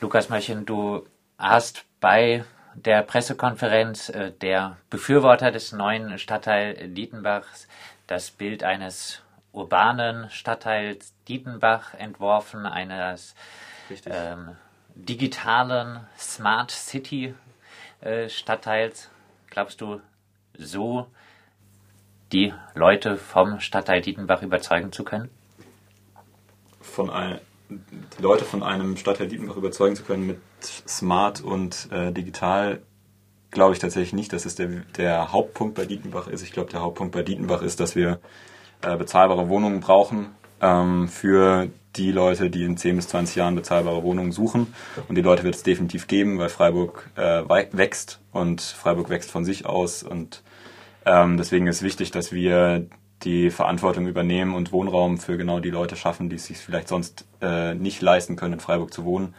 Lukas Möchen, du hast bei der Pressekonferenz äh, der Befürworter des neuen Stadtteil Dietenbachs das Bild eines urbanen Stadtteils Dietenbach entworfen, eines ähm, digitalen Smart City äh, Stadtteils. Glaubst du, so die Leute vom Stadtteil Dietenbach überzeugen zu können? Von ein, die Leute von einem Stadtteil Dietenbach überzeugen zu können mit smart und äh, digital, glaube ich tatsächlich nicht, dass es der, der Hauptpunkt bei Dietenbach ist. Ich glaube, der Hauptpunkt bei Dietenbach ist, dass wir äh, bezahlbare Wohnungen brauchen ähm, für die Leute, die in 10 bis 20 Jahren bezahlbare Wohnungen suchen. Und die Leute wird es definitiv geben, weil Freiburg äh, wächst und Freiburg wächst von sich aus. Und ähm, deswegen ist wichtig, dass wir die Verantwortung übernehmen und Wohnraum für genau die Leute schaffen, die es sich vielleicht sonst äh, nicht leisten können, in Freiburg zu wohnen.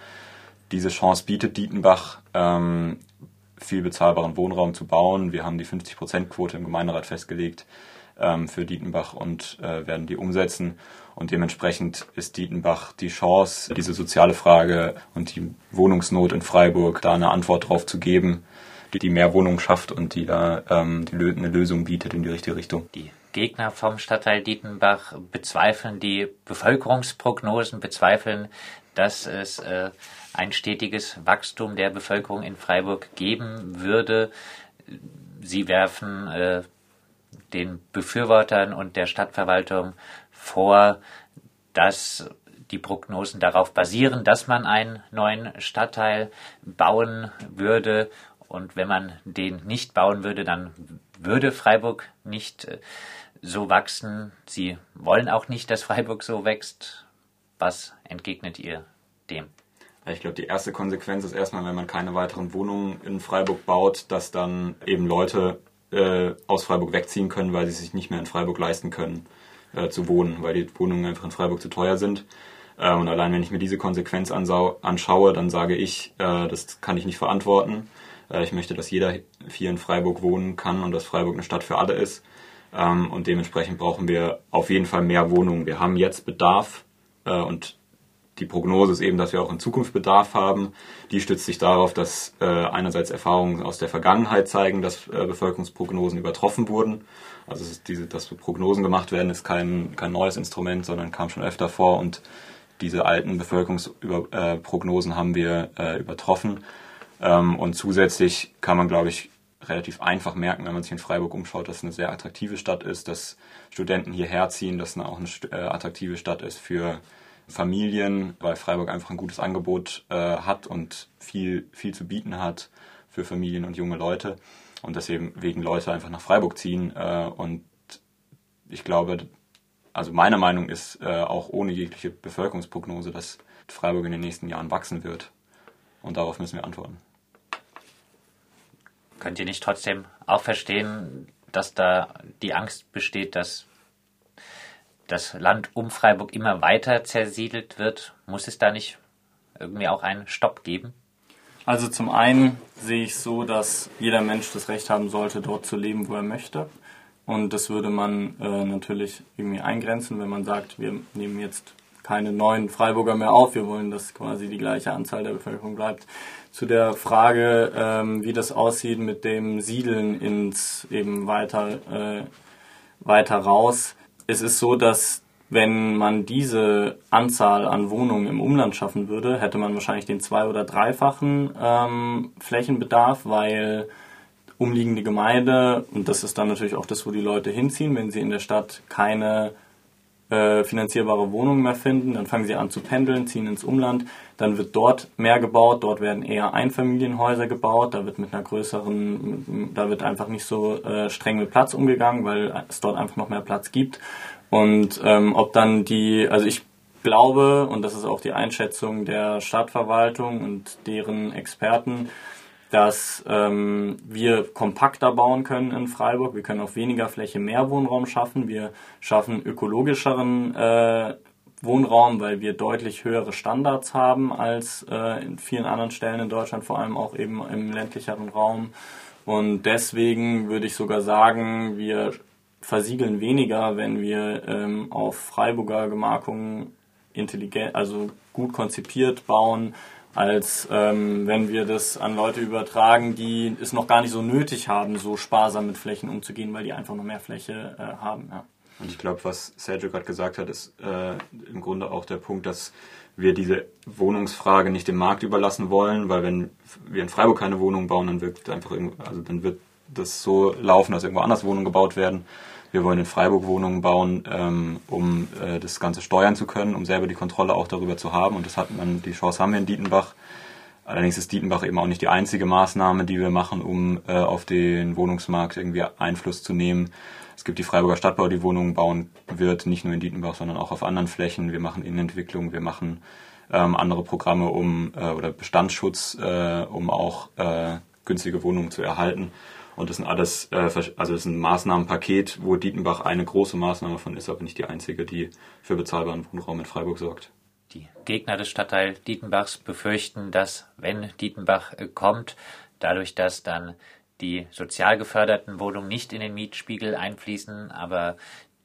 Diese Chance bietet Dietenbach, ähm, viel bezahlbaren Wohnraum zu bauen. Wir haben die 50-Prozent-Quote im Gemeinderat festgelegt ähm, für Dietenbach und äh, werden die umsetzen. Und dementsprechend ist Dietenbach die Chance, diese soziale Frage und die Wohnungsnot in Freiburg da eine Antwort drauf zu geben, die, die mehr Wohnungen schafft und die da ähm, die, eine Lösung bietet in die richtige Richtung. Die Gegner vom Stadtteil Dietenbach bezweifeln die Bevölkerungsprognosen, bezweifeln, dass es äh, ein stetiges Wachstum der Bevölkerung in Freiburg geben würde. Sie werfen äh, den Befürwortern und der Stadtverwaltung vor, dass die Prognosen darauf basieren, dass man einen neuen Stadtteil bauen würde. Und wenn man den nicht bauen würde, dann würde Freiburg nicht äh, so wachsen. Sie wollen auch nicht, dass Freiburg so wächst. Was entgegnet ihr dem? Ich glaube, die erste Konsequenz ist erstmal, wenn man keine weiteren Wohnungen in Freiburg baut, dass dann eben Leute äh, aus Freiburg wegziehen können, weil sie sich nicht mehr in Freiburg leisten können äh, zu wohnen, weil die Wohnungen einfach in Freiburg zu teuer sind. Äh, und allein wenn ich mir diese Konsequenz anschaue, dann sage ich, äh, das kann ich nicht verantworten. Äh, ich möchte, dass jeder hier in Freiburg wohnen kann und dass Freiburg eine Stadt für alle ist. Ähm, und dementsprechend brauchen wir auf jeden Fall mehr Wohnungen. Wir haben jetzt Bedarf äh, und die Prognose ist eben, dass wir auch in Zukunft Bedarf haben. Die stützt sich darauf, dass äh, einerseits Erfahrungen aus der Vergangenheit zeigen, dass Bevölkerungsprognosen übertroffen wurden. Also diese, dass Prognosen gemacht werden, ist kein, kein neues Instrument, sondern kam schon öfter vor und diese alten Bevölkerungsprognosen äh, haben wir übertroffen. Ähm, und zusätzlich kann man, glaube ich, relativ einfach merken, wenn man sich in Freiburg umschaut, dass es eine sehr attraktive Stadt ist, dass Studenten hierher ziehen, dass es auch eine äh, attraktive Stadt ist für Familien, weil Freiburg einfach ein gutes Angebot äh, hat und viel, viel zu bieten hat für Familien und junge Leute. Und deswegen wegen Leute einfach nach Freiburg ziehen. Äh, und ich glaube, also meine Meinung ist äh, auch ohne jegliche Bevölkerungsprognose, dass Freiburg in den nächsten Jahren wachsen wird. Und darauf müssen wir antworten. Könnt ihr nicht trotzdem auch verstehen, dass da die Angst besteht, dass das Land um Freiburg immer weiter zersiedelt wird, muss es da nicht irgendwie auch einen Stopp geben? Also zum einen sehe ich so, dass jeder Mensch das Recht haben sollte, dort zu leben, wo er möchte. Und das würde man äh, natürlich irgendwie eingrenzen, wenn man sagt, wir nehmen jetzt keine neuen Freiburger mehr auf, wir wollen, dass quasi die gleiche Anzahl der Bevölkerung bleibt. Zu der Frage, ähm, wie das aussieht mit dem Siedeln ins eben weiter, äh, weiter raus, es ist so, dass wenn man diese Anzahl an Wohnungen im Umland schaffen würde, hätte man wahrscheinlich den zwei- oder dreifachen ähm, Flächenbedarf, weil umliegende Gemeinde, und das ist dann natürlich auch das, wo die Leute hinziehen, wenn sie in der Stadt keine äh, finanzierbare Wohnungen mehr finden, dann fangen sie an zu pendeln, ziehen ins Umland, dann wird dort mehr gebaut, dort werden eher Einfamilienhäuser gebaut, da wird mit einer größeren, da wird einfach nicht so äh, streng mit Platz umgegangen, weil es dort einfach noch mehr Platz gibt. Und ähm, ob dann die, also ich glaube, und das ist auch die Einschätzung der Stadtverwaltung und deren Experten, dass ähm, wir kompakter bauen können in Freiburg. Wir können auf weniger Fläche mehr Wohnraum schaffen. Wir schaffen ökologischeren äh, Wohnraum, weil wir deutlich höhere Standards haben als äh, in vielen anderen Stellen in Deutschland, vor allem auch eben im ländlicheren Raum. Und deswegen würde ich sogar sagen, wir versiegeln weniger, wenn wir ähm, auf Freiburger Gemarkungen intelligent, also gut konzipiert bauen als ähm, wenn wir das an Leute übertragen, die es noch gar nicht so nötig haben, so sparsam mit Flächen umzugehen, weil die einfach noch mehr Fläche äh, haben. Ja. Und ich glaube, was Sergio gerade gesagt hat, ist äh, im Grunde auch der Punkt, dass wir diese Wohnungsfrage nicht dem Markt überlassen wollen, weil wenn wir in Freiburg keine Wohnung bauen, dann wird einfach also dann wird das so laufen, dass irgendwo anders Wohnungen gebaut werden. Wir wollen in Freiburg Wohnungen bauen, ähm, um äh, das Ganze steuern zu können, um selber die Kontrolle auch darüber zu haben. Und das hat man, die Chance haben wir in Dietenbach. Allerdings ist Dietenbach eben auch nicht die einzige Maßnahme, die wir machen, um äh, auf den Wohnungsmarkt irgendwie Einfluss zu nehmen. Es gibt die Freiburger Stadtbau, die Wohnungen bauen wird, nicht nur in Dietenbach, sondern auch auf anderen Flächen. Wir machen Innenentwicklung, wir machen ähm, andere Programme um äh, oder Bestandsschutz, äh, um auch äh, günstige Wohnungen zu erhalten. Und das sind alles, äh, also das ist ein Maßnahmenpaket, wo Dietenbach eine große Maßnahme von ist, aber nicht die einzige, die für bezahlbaren Wohnraum in Freiburg sorgt. Die Gegner des Stadtteils Dietenbachs befürchten, dass, wenn Dietenbach äh, kommt, dadurch, dass dann die sozial geförderten Wohnungen nicht in den Mietspiegel einfließen, aber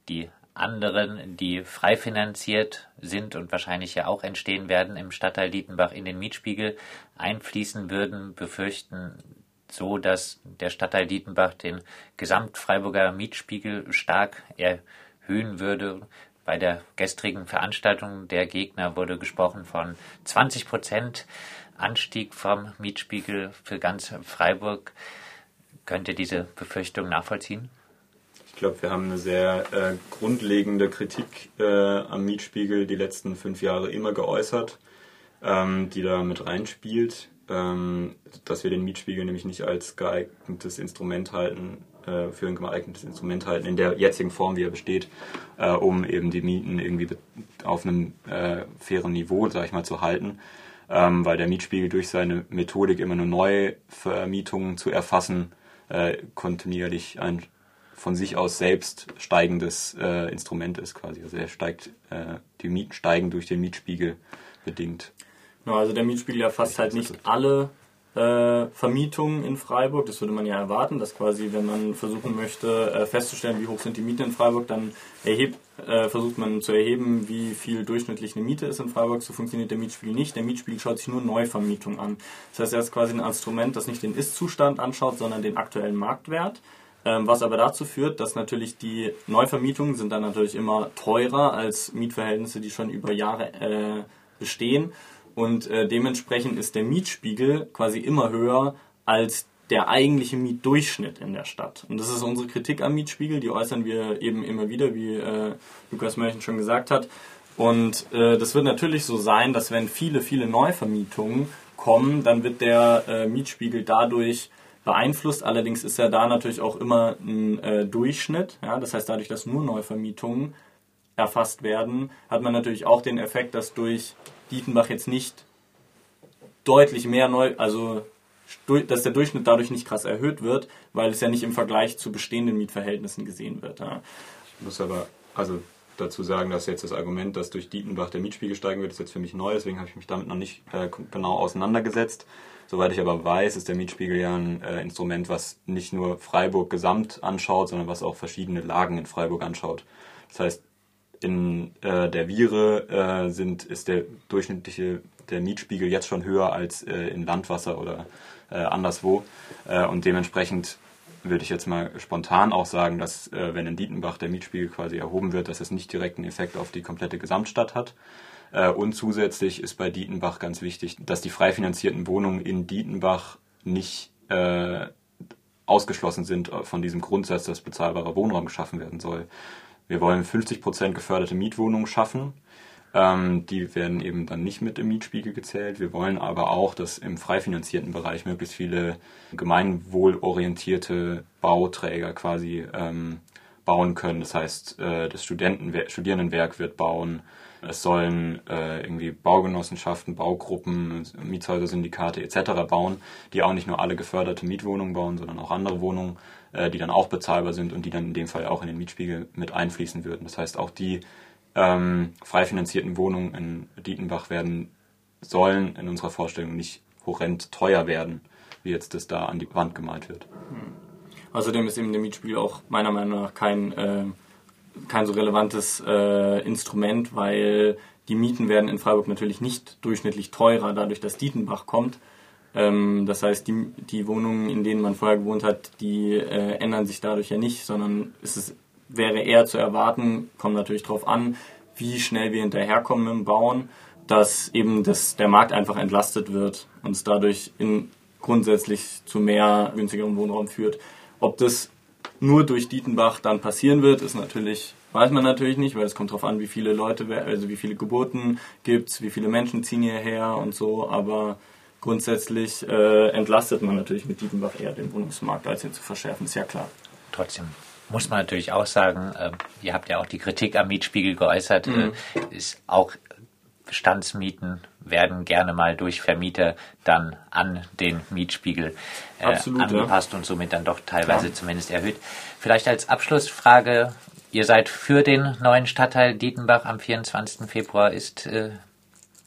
die anderen, die frei finanziert sind und wahrscheinlich ja auch entstehen werden im Stadtteil Dietenbach in den Mietspiegel einfließen würden, befürchten so, dass der Stadtteil Dietenbach den Gesamtfreiburger Mietspiegel stark erhöhen würde. Bei der gestrigen Veranstaltung der Gegner wurde gesprochen von 20 Prozent Anstieg vom Mietspiegel für ganz Freiburg. Könnt ihr diese Befürchtung nachvollziehen? Ich glaube, wir haben eine sehr äh, grundlegende Kritik äh, am Mietspiegel die letzten fünf Jahre immer geäußert, ähm, die da mit reinspielt, dass wir den Mietspiegel nämlich nicht als geeignetes Instrument halten, äh, für ein geeignetes Instrument halten, in der jetzigen Form, wie er besteht, äh, um eben die Mieten irgendwie auf einem äh, fairen Niveau, sag ich mal, zu halten ähm, weil der Mietspiegel durch seine Methodik immer nur neue Vermietungen zu erfassen kontinuierlich ein von sich aus selbst steigendes Instrument ist quasi. Also er steigt, die Mieten steigen durch den Mietspiegel bedingt. Genau, also der Mietspiegel erfasst halt nicht alle äh, Vermietungen in Freiburg. Das würde man ja erwarten, dass quasi, wenn man versuchen möchte, äh, festzustellen, wie hoch sind die Mieten in Freiburg, dann erhebt, äh, versucht man zu erheben, wie viel durchschnittlich eine Miete ist in Freiburg. So funktioniert der Mietspiegel nicht. Der Mietspiegel schaut sich nur Neuvermietung an. Das heißt, er ist quasi ein Instrument, das nicht den Ist-Zustand anschaut, sondern den aktuellen Marktwert. Ähm, was aber dazu führt, dass natürlich die Neuvermietungen sind dann natürlich immer teurer als Mietverhältnisse, die schon über Jahre äh, bestehen. Und äh, dementsprechend ist der Mietspiegel quasi immer höher als der eigentliche Mietdurchschnitt in der Stadt. Und das ist unsere Kritik am Mietspiegel, die äußern wir eben immer wieder, wie äh, Lukas Mörchen schon gesagt hat. Und äh, das wird natürlich so sein, dass wenn viele, viele Neuvermietungen kommen, dann wird der äh, Mietspiegel dadurch beeinflusst. Allerdings ist ja da natürlich auch immer ein äh, Durchschnitt. Ja? Das heißt, dadurch, dass nur Neuvermietungen erfasst werden, hat man natürlich auch den Effekt, dass durch Dietenbach jetzt nicht deutlich mehr neu, also dass der Durchschnitt dadurch nicht krass erhöht wird, weil es ja nicht im Vergleich zu bestehenden Mietverhältnissen gesehen wird. Ja. Ich muss aber also dazu sagen, dass jetzt das Argument, dass durch Dietenbach der Mietspiegel steigen wird, ist jetzt für mich neu, deswegen habe ich mich damit noch nicht äh, genau auseinandergesetzt. Soweit ich aber weiß, ist der Mietspiegel ja ein äh, Instrument, was nicht nur Freiburg gesamt anschaut, sondern was auch verschiedene Lagen in Freiburg anschaut. Das heißt, in äh, der Viere äh, sind, ist der durchschnittliche der Mietspiegel jetzt schon höher als äh, in Landwasser oder äh, anderswo. Äh, und dementsprechend würde ich jetzt mal spontan auch sagen, dass äh, wenn in Dietenbach der Mietspiegel quasi erhoben wird, dass es nicht direkt einen Effekt auf die komplette Gesamtstadt hat. und zusätzlich ist bei Dietenbach ganz wichtig, dass die frei finanzierten Wohnungen in Dietenbach nicht ausgeschlossen sind von diesem Grundsatz, dass bezahlbarer Wohnraum geschaffen werden soll. Wir wollen 50% geförderte Mietwohnungen schaffen. Ähm, die werden eben dann nicht mit im Mietspiegel gezählt. Wir wollen aber auch, dass im frei finanzierten Bereich möglichst viele gemeinwohlorientierte Bauträger quasi ähm, bauen können. Das heißt, äh, das Studenten Studierendenwerk wird bauen. Es sollen äh, irgendwie Baugenossenschaften, Baugruppen, Mietshäuser-Syndikate etc. bauen, die auch nicht nur alle geförderte Mietwohnungen bauen, sondern auch andere Wohnungen äh, die dann auch bezahlbar sind und die dann in dem Fall auch in den Mietspiegel mit einfließen würden. Das heißt, auch die ähm, frei finanzierten Wohnungen in Dietenbach werden sollen in unserer Vorstellung nicht horrend teuer werden, wie jetzt das da an die Wand gemalt wird. Außerdem ist eben der Mietspiegel auch meiner Meinung nach kein, äh, kein so relevantes äh, Instrument, weil die Mieten werden in Freiburg natürlich nicht durchschnittlich teurer, dadurch, dass Dietenbach kommt. Ähm, das heißt, die, die Wohnungen, in denen man vorher gewohnt hat, die äh, ändern sich dadurch ja nicht, sondern es ist, wäre eher zu erwarten, kommt natürlich darauf an, wie schnell wir hinterherkommen im Bauen, dass eben das, der Markt einfach entlastet wird und es dadurch in, grundsätzlich zu mehr günstigerem Wohnraum führt. Ob das nur durch Dietenbach dann passieren wird, ist natürlich weiß man natürlich nicht, weil es kommt darauf an, wie viele Leute, also wie viele Geburten gibt wie viele Menschen ziehen hierher und so, aber grundsätzlich äh, entlastet man natürlich mit Dietenbach eher den Wohnungsmarkt, als ihn zu verschärfen, ist ja klar. Trotzdem muss man natürlich auch sagen, äh, ihr habt ja auch die Kritik am Mietspiegel geäußert, mhm. äh, ist auch Bestandsmieten werden gerne mal durch Vermieter dann an den Mietspiegel äh, Absolut, angepasst ja. und somit dann doch teilweise Klar. zumindest erhöht. Vielleicht als Abschlussfrage, ihr seid für den neuen Stadtteil Dietenbach am 24. Februar ist äh,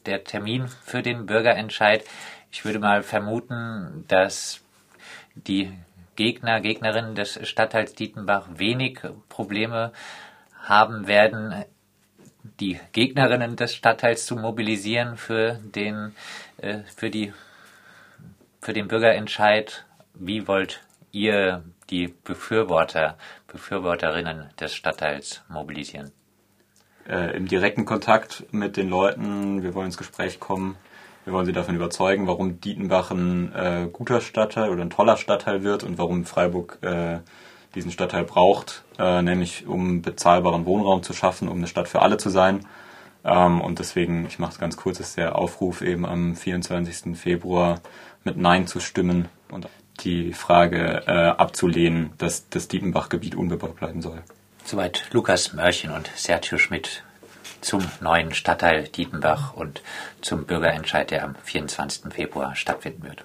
der Termin für den Bürgerentscheid. Ich würde mal vermuten, dass die Gegner, Gegnerinnen des Stadtteils Dietenbach wenig Probleme haben werden, die Gegnerinnen des Stadtteils zu mobilisieren für den, äh, für die, für den Bürgerentscheid. Wie wollt ihr die Befürworter, Befürworterinnen des Stadtteils mobilisieren? Äh, Im direkten Kontakt mit den Leuten, wir wollen ins Gespräch kommen, wir wollen sie davon überzeugen, warum Dietenbach ein äh, guter Stadtteil oder ein toller Stadtteil wird und warum Freiburg äh, diesen Stadtteil braucht, äh, nämlich um bezahlbaren Wohnraum zu schaffen, um eine Stadt für alle zu sein. Ähm, und deswegen, ich mache es ganz kurz, ist der Aufruf eben am 24. Februar mit Nein zu stimmen und die Frage äh, abzulehnen, dass das Dietenbach-Gebiet unbebaut bleiben soll. Soweit Lukas Mörchen und Sergio Schmidt zum neuen Stadtteil Dietenbach und zum Bürgerentscheid, der am 24. Februar stattfinden wird.